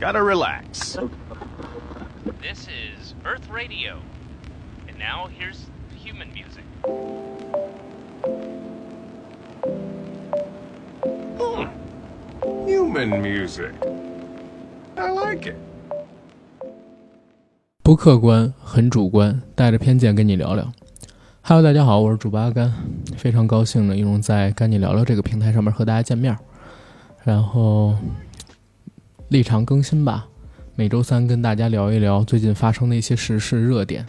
Gotta relax. This is Earth Radio. And now here's human music. Hmm. Human music. I like it. 不客观，很主观，带着偏见跟你聊聊。Hello，大家好，我是主播阿甘，非常高兴呢一种在跟你聊聊这个平台上面和大家见面。然后立场更新吧，每周三跟大家聊一聊最近发生的一些时事热点。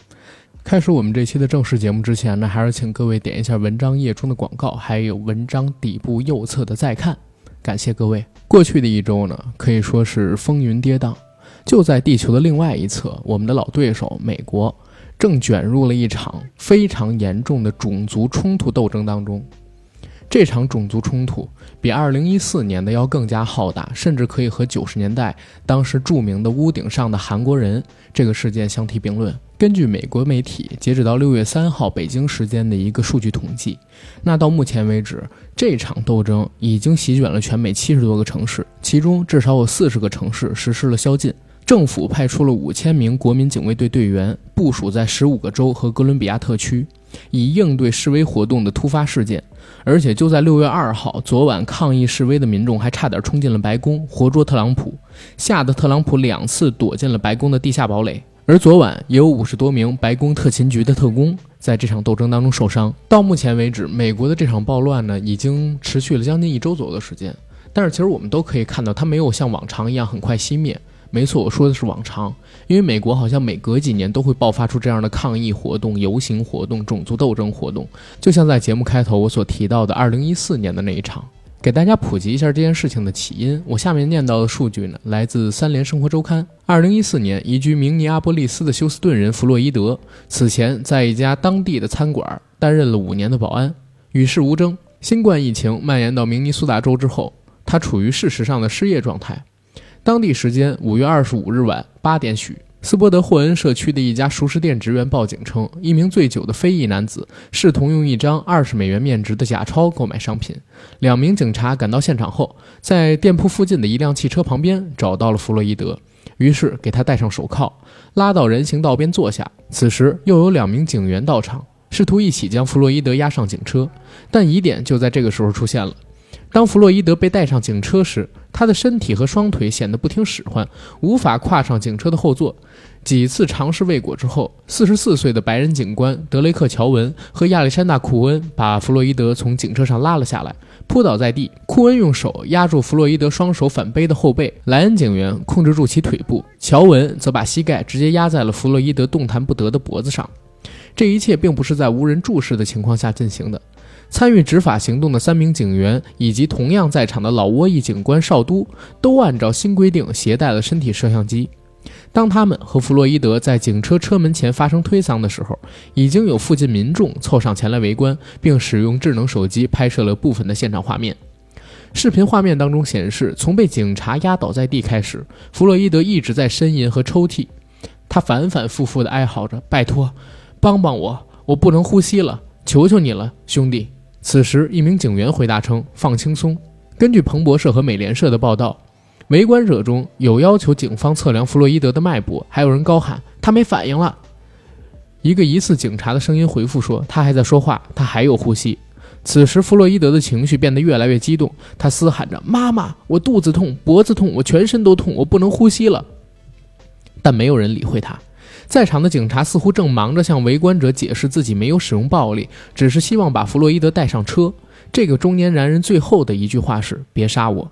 开始我们这期的正式节目之前呢，还是请各位点一下文章页中的广告，还有文章底部右侧的再看，感谢各位。过去的一周呢，可以说是风云跌宕。就在地球的另外一侧，我们的老对手美国正卷入了一场非常严重的种族冲突斗争当中。这场种族冲突比2014年的要更加浩大，甚至可以和90年代当时著名的屋顶上的韩国人这个事件相提并论。根据美国媒体截止到6月3号北京时间的一个数据统计，那到目前为止，这场斗争已经席卷了全美70多个城市，其中至少有40个城市实施了宵禁。政府派出了五千名国民警卫队队员部署在十五个州和哥伦比亚特区，以应对示威活动的突发事件。而且就在六月二号，昨晚抗议示威的民众还差点冲进了白宫，活捉特朗普，吓得特朗普两次躲进了白宫的地下堡垒。而昨晚也有五十多名白宫特勤局的特工在这场斗争当中受伤。到目前为止，美国的这场暴乱呢，已经持续了将近一周左右的时间。但是其实我们都可以看到，它没有像往常一样很快熄灭。没错，我说的是往常，因为美国好像每隔几年都会爆发出这样的抗议活动、游行活动、种族斗争活动，就像在节目开头我所提到的2014年的那一场。给大家普及一下这件事情的起因，我下面念到的数据呢，来自《三联生活周刊》。2014年，移居明尼阿波利斯的休斯顿人弗洛伊德，此前在一家当地的餐馆担任了五年的保安，与世无争。新冠疫情蔓延到明尼苏达州之后，他处于事实上的失业状态。当地时间五月二十五日晚八点许，斯波德霍恩社区的一家熟食店职员报警称，一名醉酒的非裔男子试图用一张二十美元面值的假钞购买商品。两名警察赶到现场后，在店铺附近的一辆汽车旁边找到了弗洛伊德，于是给他戴上手铐，拉到人行道边坐下。此时，又有两名警员到场，试图一起将弗洛伊德押上警车。但疑点就在这个时候出现了。当弗洛伊德被带上警车时，他的身体和双腿显得不听使唤，无法跨上警车的后座。几次尝试未果之后，四十四岁的白人警官德雷克·乔文和亚历山大·库恩把弗洛伊德从警车上拉了下来，扑倒在地。库恩用手压住弗洛伊德双手反背的后背，莱恩警员控制住其腿部，乔文则把膝盖直接压在了弗洛伊德动弹不得的脖子上。这一切并不是在无人注视的情况下进行的。参与执法行动的三名警员以及同样在场的老挝裔警官少都，都按照新规定携带了身体摄像机。当他们和弗洛伊德在警车车门前发生推搡的时候，已经有附近民众凑上前来围观，并使用智能手机拍摄了部分的现场画面。视频画面当中显示，从被警察压倒在地开始，弗洛伊德一直在呻吟和抽泣，他反反复复地哀嚎着：“拜托，帮帮我，我不能呼吸了，求求你了，兄弟。”此时，一名警员回答称：“放轻松。”根据彭博社和美联社的报道，围观者中有要求警方测量弗洛伊德的脉搏，还有人高喊：“他没反应了。”一个疑似警察的声音回复说：“他还在说话，他还有呼吸。”此时，弗洛伊德的情绪变得越来越激动，他嘶喊着：“妈妈，我肚子痛，脖子痛，我全身都痛，我不能呼吸了。”但没有人理会他。在场的警察似乎正忙着向围观者解释自己没有使用暴力，只是希望把弗洛伊德带上车。这个中年男人最后的一句话是：“别杀我。”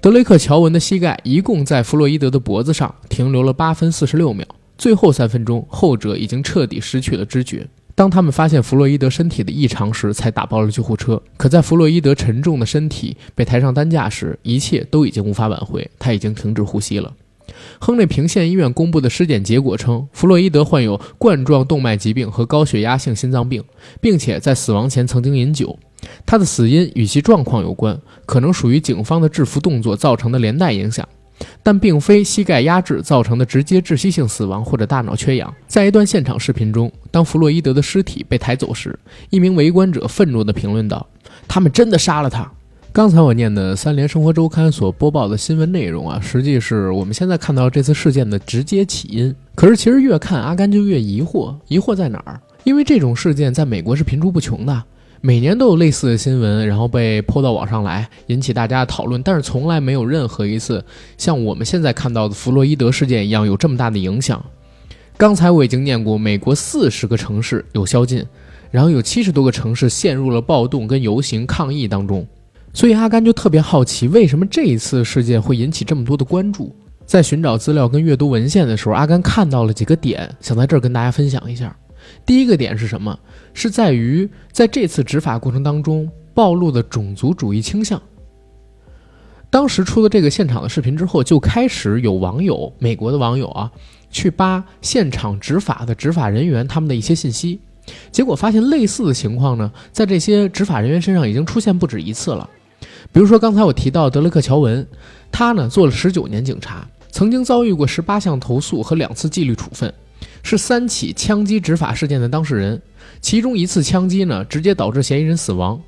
德雷克·乔文的膝盖一共在弗洛伊德的脖子上停留了八分四十六秒，最后三分钟，后者已经彻底失去了知觉。当他们发现弗洛伊德身体的异常时，才打包了救护车。可在弗洛伊德沉重的身体被抬上担架时，一切都已经无法挽回，他已经停止呼吸了。亨利平县医院公布的尸检结果称，弗洛伊德患有冠状动脉疾病和高血压性心脏病，并且在死亡前曾经饮酒。他的死因与其状况有关，可能属于警方的制服动作造成的连带影响，但并非膝盖压制造成的直接窒息性死亡或者大脑缺氧。在一段现场视频中，当弗洛伊德的尸体被抬走时，一名围观者愤怒地评论道：“他们真的杀了他。”刚才我念的三联生活周刊所播报的新闻内容啊，实际是我们现在看到这次事件的直接起因。可是其实越看阿甘就越疑惑，疑惑在哪儿？因为这种事件在美国是频出不穷的，每年都有类似的新闻，然后被泼到网上来，引起大家的讨论。但是从来没有任何一次像我们现在看到的弗洛伊德事件一样有这么大的影响。刚才我已经念过，美国四十个城市有宵禁，然后有七十多个城市陷入了暴动跟游行抗议当中。所以阿甘就特别好奇，为什么这一次事件会引起这么多的关注？在寻找资料跟阅读文献的时候，阿甘看到了几个点，想在这儿跟大家分享一下。第一个点是什么？是在于在这次执法过程当中暴露的种族主义倾向。当时出了这个现场的视频之后，就开始有网友，美国的网友啊，去扒现场执法的执法人员他们的一些信息，结果发现类似的情况呢，在这些执法人员身上已经出现不止一次了。比如说刚才我提到德雷克·乔文，他呢做了十九年警察，曾经遭遇过十八项投诉和两次纪律处分，是三起枪击执法事件的当事人，其中一次枪击呢直接导致嫌疑人死亡。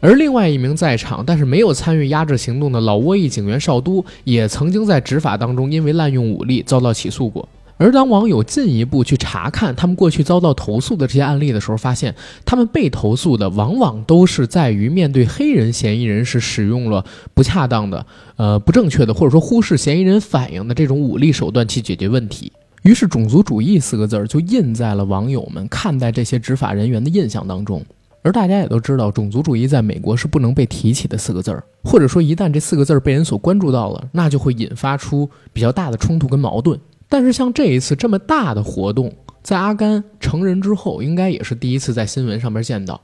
而另外一名在场但是没有参与压制行动的老挝裔警员少都，也曾经在执法当中因为滥用武力遭到起诉过。而当网友进一步去查看他们过去遭到投诉的这些案例的时候，发现他们被投诉的往往都是在于面对黑人嫌疑人时使用了不恰当的、呃不正确的，或者说忽视嫌疑人反应的这种武力手段去解决问题。于是“种族主义”四个字儿就印在了网友们看待这些执法人员的印象当中。而大家也都知道，种族主义在美国是不能被提起的四个字儿，或者说一旦这四个字儿被人所关注到了，那就会引发出比较大的冲突跟矛盾。但是像这一次这么大的活动，在阿甘成人之后，应该也是第一次在新闻上面见到。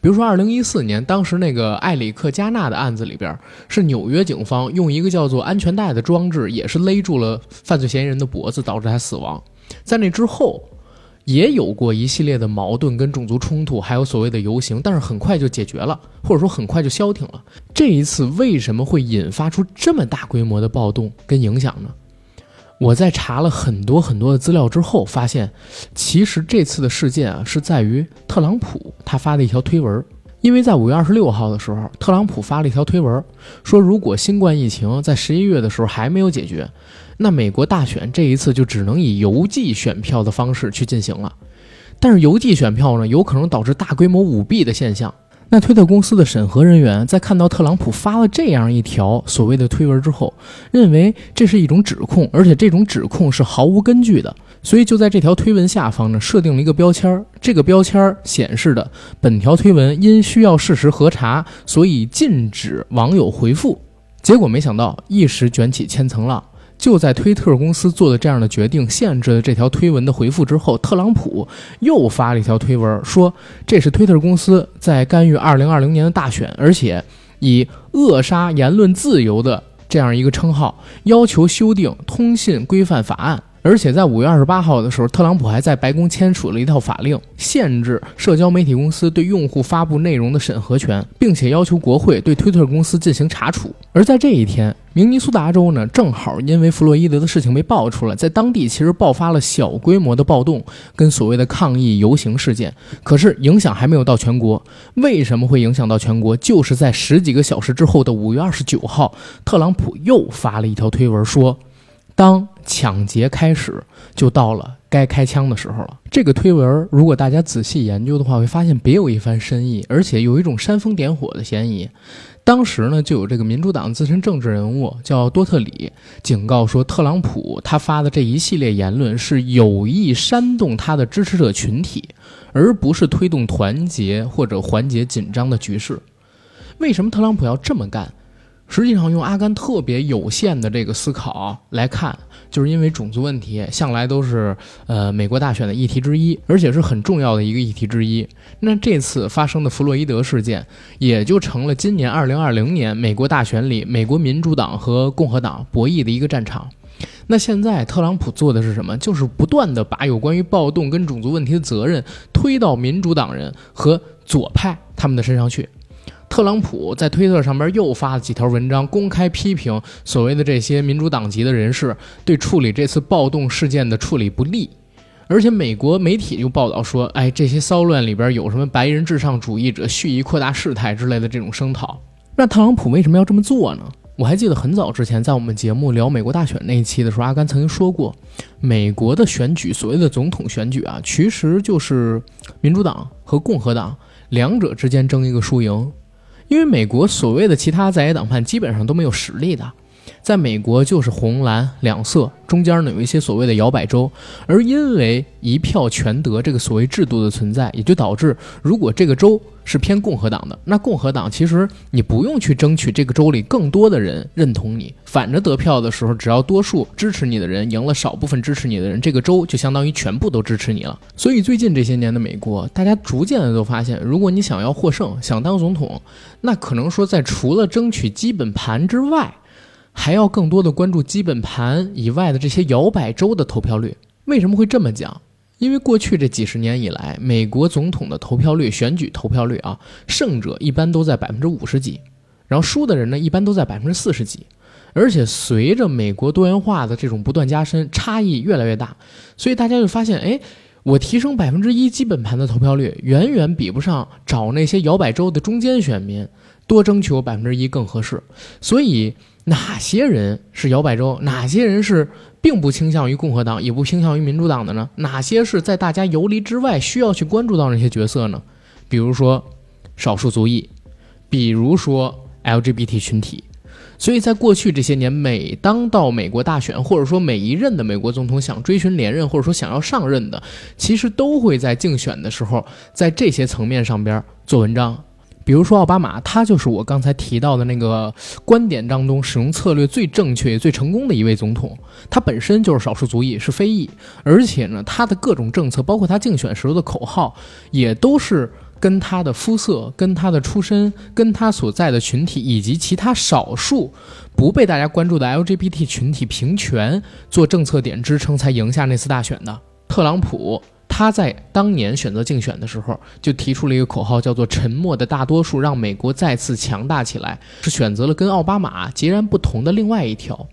比如说，二零一四年，当时那个埃里克加纳的案子里边，是纽约警方用一个叫做安全带的装置，也是勒住了犯罪嫌疑人的脖子，导致他死亡。在那之后，也有过一系列的矛盾跟种族冲突，还有所谓的游行，但是很快就解决了，或者说很快就消停了。这一次为什么会引发出这么大规模的暴动跟影响呢？我在查了很多很多的资料之后，发现，其实这次的事件啊，是在于特朗普他发的一条推文。因为在五月二十六号的时候，特朗普发了一条推文，说如果新冠疫情在十一月的时候还没有解决，那美国大选这一次就只能以邮寄选票的方式去进行了。但是邮寄选票呢，有可能导致大规模舞弊的现象。那推特公司的审核人员在看到特朗普发了这样一条所谓的推文之后，认为这是一种指控，而且这种指控是毫无根据的，所以就在这条推文下方呢设定了一个标签儿，这个标签儿显示的本条推文因需要事实核查，所以禁止网友回复。结果没想到一时卷起千层浪。就在推特公司做的这样的决定，限制了这条推文的回复之后，特朗普又发了一条推文，说这是推特公司在干预2020年的大选，而且以扼杀言论自由的这样一个称号，要求修订通信规范法案。而且在五月二十八号的时候，特朗普还在白宫签署了一套法令，限制社交媒体公司对用户发布内容的审核权，并且要求国会对推特公司进行查处。而在这一天，明尼苏达州呢，正好因为弗洛伊德的事情被爆出来，在当地其实爆发了小规模的暴动跟所谓的抗议游行事件，可是影响还没有到全国。为什么会影响到全国？就是在十几个小时之后的五月二十九号，特朗普又发了一条推文说。当抢劫开始，就到了该开枪的时候了。这个推文，如果大家仔细研究的话，会发现别有一番深意，而且有一种煽风点火的嫌疑。当时呢，就有这个民主党资深政治人物叫多特里警告说，特朗普他发的这一系列言论是有意煽动他的支持者群体，而不是推动团结或者缓解紧张的局势。为什么特朗普要这么干？实际上，用阿甘特别有限的这个思考来看，就是因为种族问题向来都是呃美国大选的议题之一，而且是很重要的一个议题之一。那这次发生的弗洛伊德事件，也就成了今年二零二零年美国大选里美国民主党和共和党博弈的一个战场。那现在特朗普做的是什么？就是不断的把有关于暴动跟种族问题的责任推到民主党人和左派他们的身上去。特朗普在推特上边又发了几条文章，公开批评所谓的这些民主党籍的人士对处理这次暴动事件的处理不力，而且美国媒体就报道说，哎，这些骚乱里边有什么白人至上主义者蓄意扩大事态之类的这种声讨。那特朗普为什么要这么做呢？我还记得很早之前，在我们节目聊美国大选那一期的时候，阿甘曾经说过，美国的选举，所谓的总统选举啊，其实就是民主党和共和党两者之间争一个输赢。因为美国所谓的其他在野党派基本上都没有实力的，在美国就是红蓝两色，中间呢有一些所谓的摇摆州，而因为一票全得这个所谓制度的存在，也就导致如果这个州。是偏共和党的，那共和党其实你不用去争取这个州里更多的人认同你，反着得票的时候，只要多数支持你的人赢了少部分支持你的人，这个州就相当于全部都支持你了。所以最近这些年的美国，大家逐渐的都发现，如果你想要获胜，想当总统，那可能说在除了争取基本盘之外，还要更多的关注基本盘以外的这些摇摆州的投票率。为什么会这么讲？因为过去这几十年以来，美国总统的投票率、选举投票率啊，胜者一般都在百分之五十几，然后输的人呢，一般都在百分之四十几。而且随着美国多元化的这种不断加深，差异越来越大，所以大家就发现，哎，我提升百分之一基本盘的投票率，远远比不上找那些摇摆州的中间选民多争取我百分之一更合适。所以哪些人是摇摆州，哪些人是？并不倾向于共和党，也不倾向于民主党的呢？哪些是在大家游离之外需要去关注到那些角色呢？比如说少数族裔，比如说 LGBT 群体。所以在过去这些年，每当到美国大选，或者说每一任的美国总统想追寻连任，或者说想要上任的，其实都会在竞选的时候，在这些层面上边做文章。比如说奥巴马，他就是我刚才提到的那个观点当中使用策略最正确、最成功的一位总统。他本身就是少数族裔，是非裔，而且呢，他的各种政策，包括他竞选时候的口号，也都是跟他的肤色、跟他的出身、跟他所在的群体以及其他少数不被大家关注的 LGBT 群体平权做政策点支撑，才赢下那次大选的。特朗普。他在当年选择竞选的时候，就提出了一个口号，叫做“沉默的大多数让美国再次强大起来”，是选择了跟奥巴马截然不同的另外一条。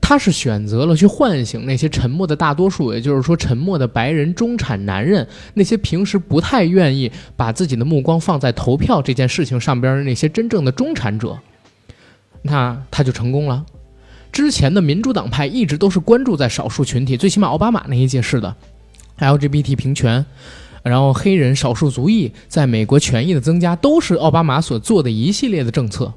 他是选择了去唤醒那些沉默的大多数，也就是说，沉默的白人中产男人，那些平时不太愿意把自己的目光放在投票这件事情上边的那些真正的中产者。那他就成功了。之前的民主党派一直都是关注在少数群体，最起码奥巴马那一届是的。LGBT 平权，然后黑人少数族裔在美国权益的增加，都是奥巴马所做的一系列的政策。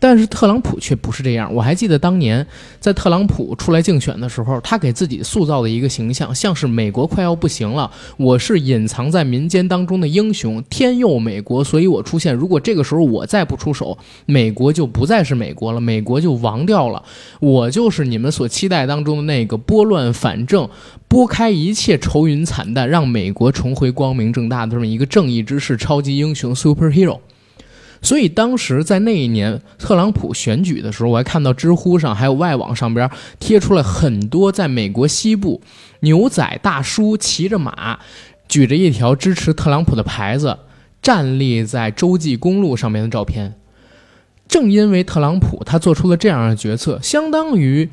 但是特朗普却不是这样。我还记得当年在特朗普出来竞选的时候，他给自己塑造的一个形象，像是美国快要不行了，我是隐藏在民间当中的英雄，天佑美国，所以我出现。如果这个时候我再不出手，美国就不再是美国了，美国就亡掉了。我就是你们所期待当中的那个拨乱反正、拨开一切愁云惨淡，让美国重回光明正大的这么一个正义之士、超级英雄 （superhero）。所以当时在那一年特朗普选举的时候，我还看到知乎上还有外网上边贴出了很多在美国西部牛仔大叔骑着马，举着一条支持特朗普的牌子，站立在洲际公路上面的照片。正因为特朗普他做出了这样的决策，相当于。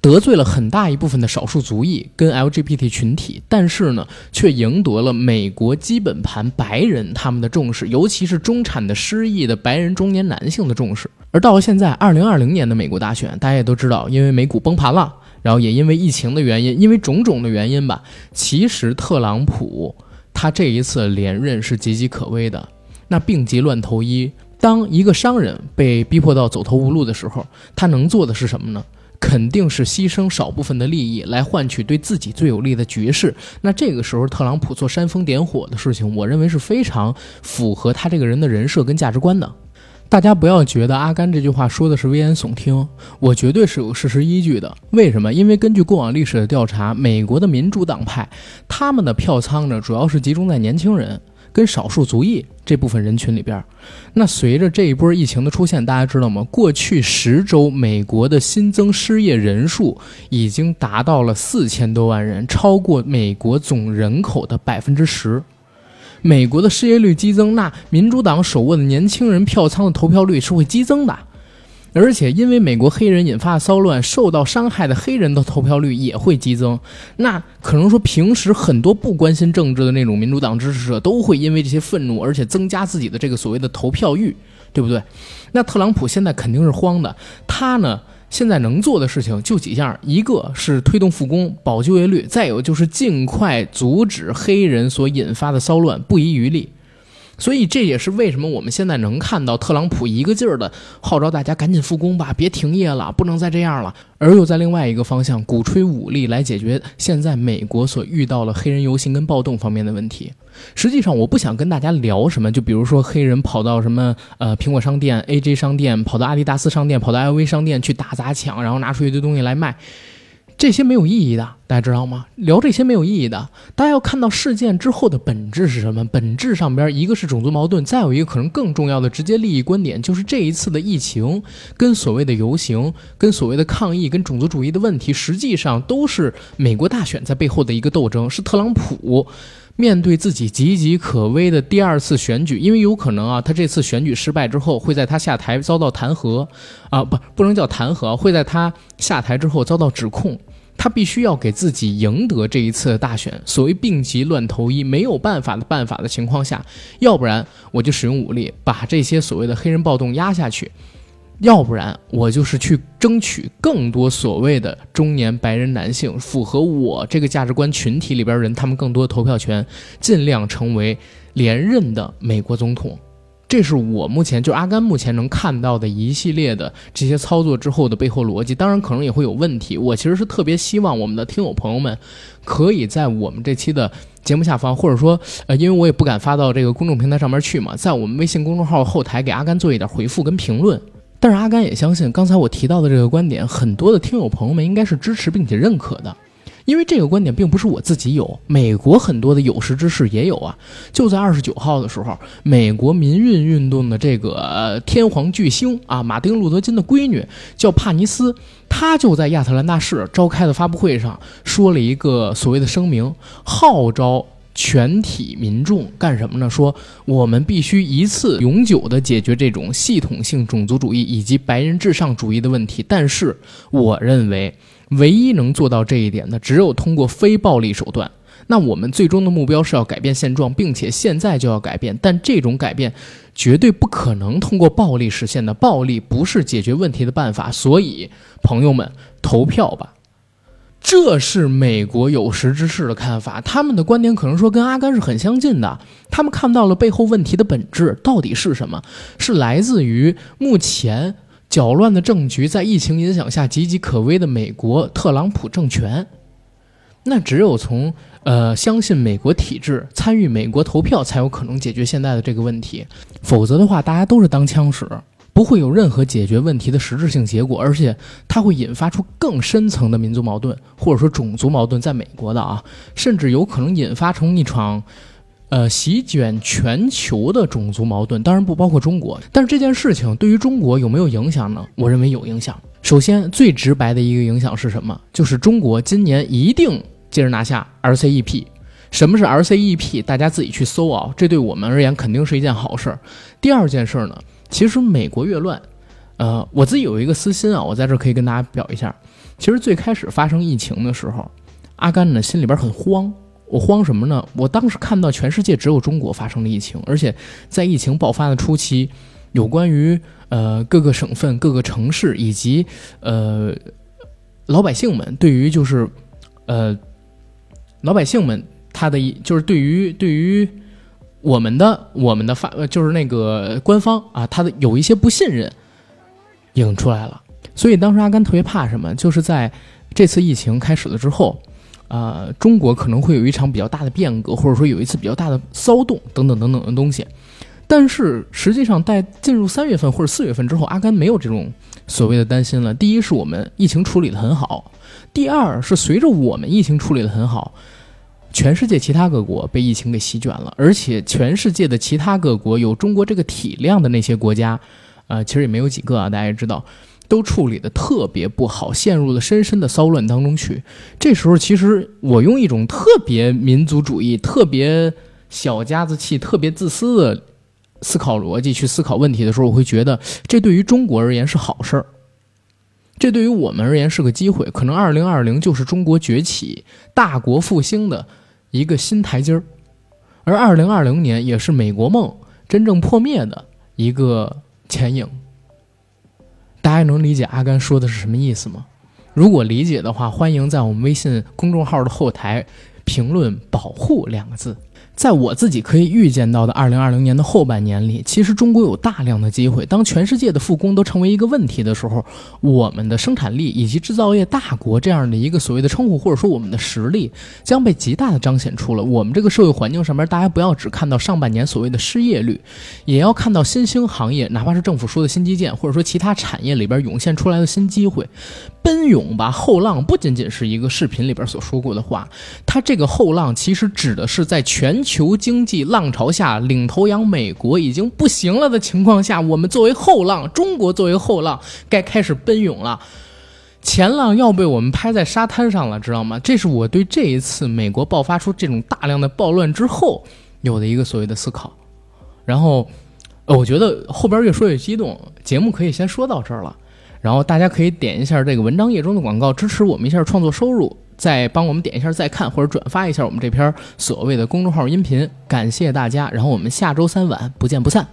得罪了很大一部分的少数族裔跟 LGBT 群体，但是呢，却赢得了美国基本盘白人他们的重视，尤其是中产的失意的白人中年男性的重视。而到了现在，二零二零年的美国大选，大家也都知道，因为美股崩盘了，然后也因为疫情的原因，因为种种的原因吧，其实特朗普他这一次连任是岌岌可危的。那病急乱投医，当一个商人被逼迫到走投无路的时候，他能做的是什么呢？肯定是牺牲少部分的利益来换取对自己最有利的局势。那这个时候，特朗普做煽风点火的事情，我认为是非常符合他这个人的人设跟价值观的。大家不要觉得阿甘这句话说的是危言耸听，我绝对是有事实依据的。为什么？因为根据过往历史的调查，美国的民主党派他们的票仓呢，主要是集中在年轻人。跟少数族裔这部分人群里边，那随着这一波疫情的出现，大家知道吗？过去十周，美国的新增失业人数已经达到了四千多万人，超过美国总人口的百分之十。美国的失业率激增，那民主党手握的年轻人票仓的投票率是会激增的。而且，因为美国黑人引发的骚乱，受到伤害的黑人的投票率也会激增。那可能说，平时很多不关心政治的那种民主党支持者，都会因为这些愤怒，而且增加自己的这个所谓的投票欲，对不对？那特朗普现在肯定是慌的，他呢现在能做的事情就几项，一个是推动复工、保就业率，再有就是尽快阻止黑人所引发的骚乱，不遗余力。所以这也是为什么我们现在能看到特朗普一个劲儿的号召大家赶紧复工吧，别停业了，不能再这样了，而又在另外一个方向鼓吹武力来解决现在美国所遇到了黑人游行跟暴动方面的问题。实际上，我不想跟大家聊什么，就比如说黑人跑到什么呃苹果商店、AJ 商店，跑到阿迪达斯商店，跑到 LV 商店去打砸抢，然后拿出一堆东西来卖。这些没有意义的，大家知道吗？聊这些没有意义的，大家要看到事件之后的本质是什么？本质上边一个是种族矛盾，再有一个可能更重要的直接利益观点，就是这一次的疫情跟所谓的游行、跟所谓的抗议、跟种族主义的问题，实际上都是美国大选在背后的一个斗争，是特朗普面对自己岌岌可危的第二次选举，因为有可能啊，他这次选举失败之后，会在他下台遭到弹劾，啊不不能叫弹劾，会在他下台之后遭到指控。他必须要给自己赢得这一次的大选，所谓病急乱投医，没有办法的办法的情况下，要不然我就使用武力把这些所谓的黑人暴动压下去，要不然我就是去争取更多所谓的中年白人男性符合我这个价值观群体里边人他们更多的投票权，尽量成为连任的美国总统。这是我目前就阿甘目前能看到的一系列的这些操作之后的背后逻辑，当然可能也会有问题。我其实是特别希望我们的听友朋友们可以在我们这期的节目下方，或者说，呃，因为我也不敢发到这个公众平台上面去嘛，在我们微信公众号后台给阿甘做一点回复跟评论。但是阿甘也相信，刚才我提到的这个观点，很多的听友朋友们应该是支持并且认可的。因为这个观点并不是我自己有，美国很多的有识之士也有啊。就在二十九号的时候，美国民运运动的这个天皇巨星啊，马丁·路德·金的闺女叫帕尼斯，她就在亚特兰大市召开的发布会上说了一个所谓的声明，号召全体民众干什么呢？说我们必须一次永久的解决这种系统性种族主义以及白人至上主义的问题。但是，我认为。唯一能做到这一点的，只有通过非暴力手段。那我们最终的目标是要改变现状，并且现在就要改变。但这种改变绝对不可能通过暴力实现的，暴力不是解决问题的办法。所以，朋友们，投票吧！这是美国有识之士的看法，他们的观点可能说跟阿甘是很相近的。他们看到了背后问题的本质到底是什么？是来自于目前。搅乱的政局在疫情影响下岌岌可危的美国特朗普政权，那只有从呃相信美国体制、参与美国投票，才有可能解决现在的这个问题。否则的话，大家都是当枪使，不会有任何解决问题的实质性结果，而且它会引发出更深层的民族矛盾，或者说种族矛盾。在美国的啊，甚至有可能引发成一场。呃，席卷全球的种族矛盾，当然不包括中国。但是这件事情对于中国有没有影响呢？我认为有影响。首先，最直白的一个影响是什么？就是中国今年一定接着拿下 RCEP。什么是 RCEP？大家自己去搜啊，这对我们而言肯定是一件好事儿。第二件事儿呢，其实美国越乱，呃，我自己有一个私心啊，我在这可以跟大家表一下。其实最开始发生疫情的时候，阿甘呢心里边很慌。我慌什么呢？我当时看到全世界只有中国发生了疫情，而且在疫情爆发的初期，有关于呃各个省份、各个城市以及呃老百姓们对于就是呃老百姓们他的就是对于对于我们的我们的发呃就是那个官方啊，他的有一些不信任映出来了。所以当时阿甘特别怕什么？就是在这次疫情开始了之后。呃，中国可能会有一场比较大的变革，或者说有一次比较大的骚动，等等等等的东西。但是实际上，在进入三月份或者四月份之后，阿甘没有这种所谓的担心了。第一是我们疫情处理的很好，第二是随着我们疫情处理的很好，全世界其他各国被疫情给席卷了，而且全世界的其他各国有中国这个体量的那些国家，呃，其实也没有几个啊，大家也知道。都处理的特别不好，陷入了深深的骚乱当中去。这时候，其实我用一种特别民族主义、特别小家子气、特别自私的思考逻辑去思考问题的时候，我会觉得这对于中国而言是好事儿，这对于我们而言是个机会。可能二零二零就是中国崛起、大国复兴的一个新台阶儿，而二零二零年也是美国梦真正破灭的一个。前影。大家能理解阿甘说的是什么意思吗？如果理解的话，欢迎在我们微信公众号的后台评论“保护”两个字。在我自己可以预见到的二零二零年的后半年里，其实中国有大量的机会。当全世界的复工都成为一个问题的时候，我们的生产力以及制造业大国这样的一个所谓的称呼，或者说我们的实力，将被极大的彰显出了。我们这个社会环境上面，大家不要只看到上半年所谓的失业率，也要看到新兴行业，哪怕是政府说的新基建，或者说其他产业里边涌现出来的新机会。奔涌吧，后浪不仅仅是一个视频里边所说过的话，它这个后浪其实指的是在全球经济浪潮下，领头羊美国已经不行了的情况下，我们作为后浪，中国作为后浪，该开始奔涌了。前浪要被我们拍在沙滩上了，知道吗？这是我对这一次美国爆发出这种大量的暴乱之后有的一个所谓的思考。然后，我觉得后边越说越激动，节目可以先说到这儿了。然后大家可以点一下这个文章页中的广告，支持我们一下创作收入，再帮我们点一下再看或者转发一下我们这篇所谓的公众号音频，感谢大家。然后我们下周三晚不见不散。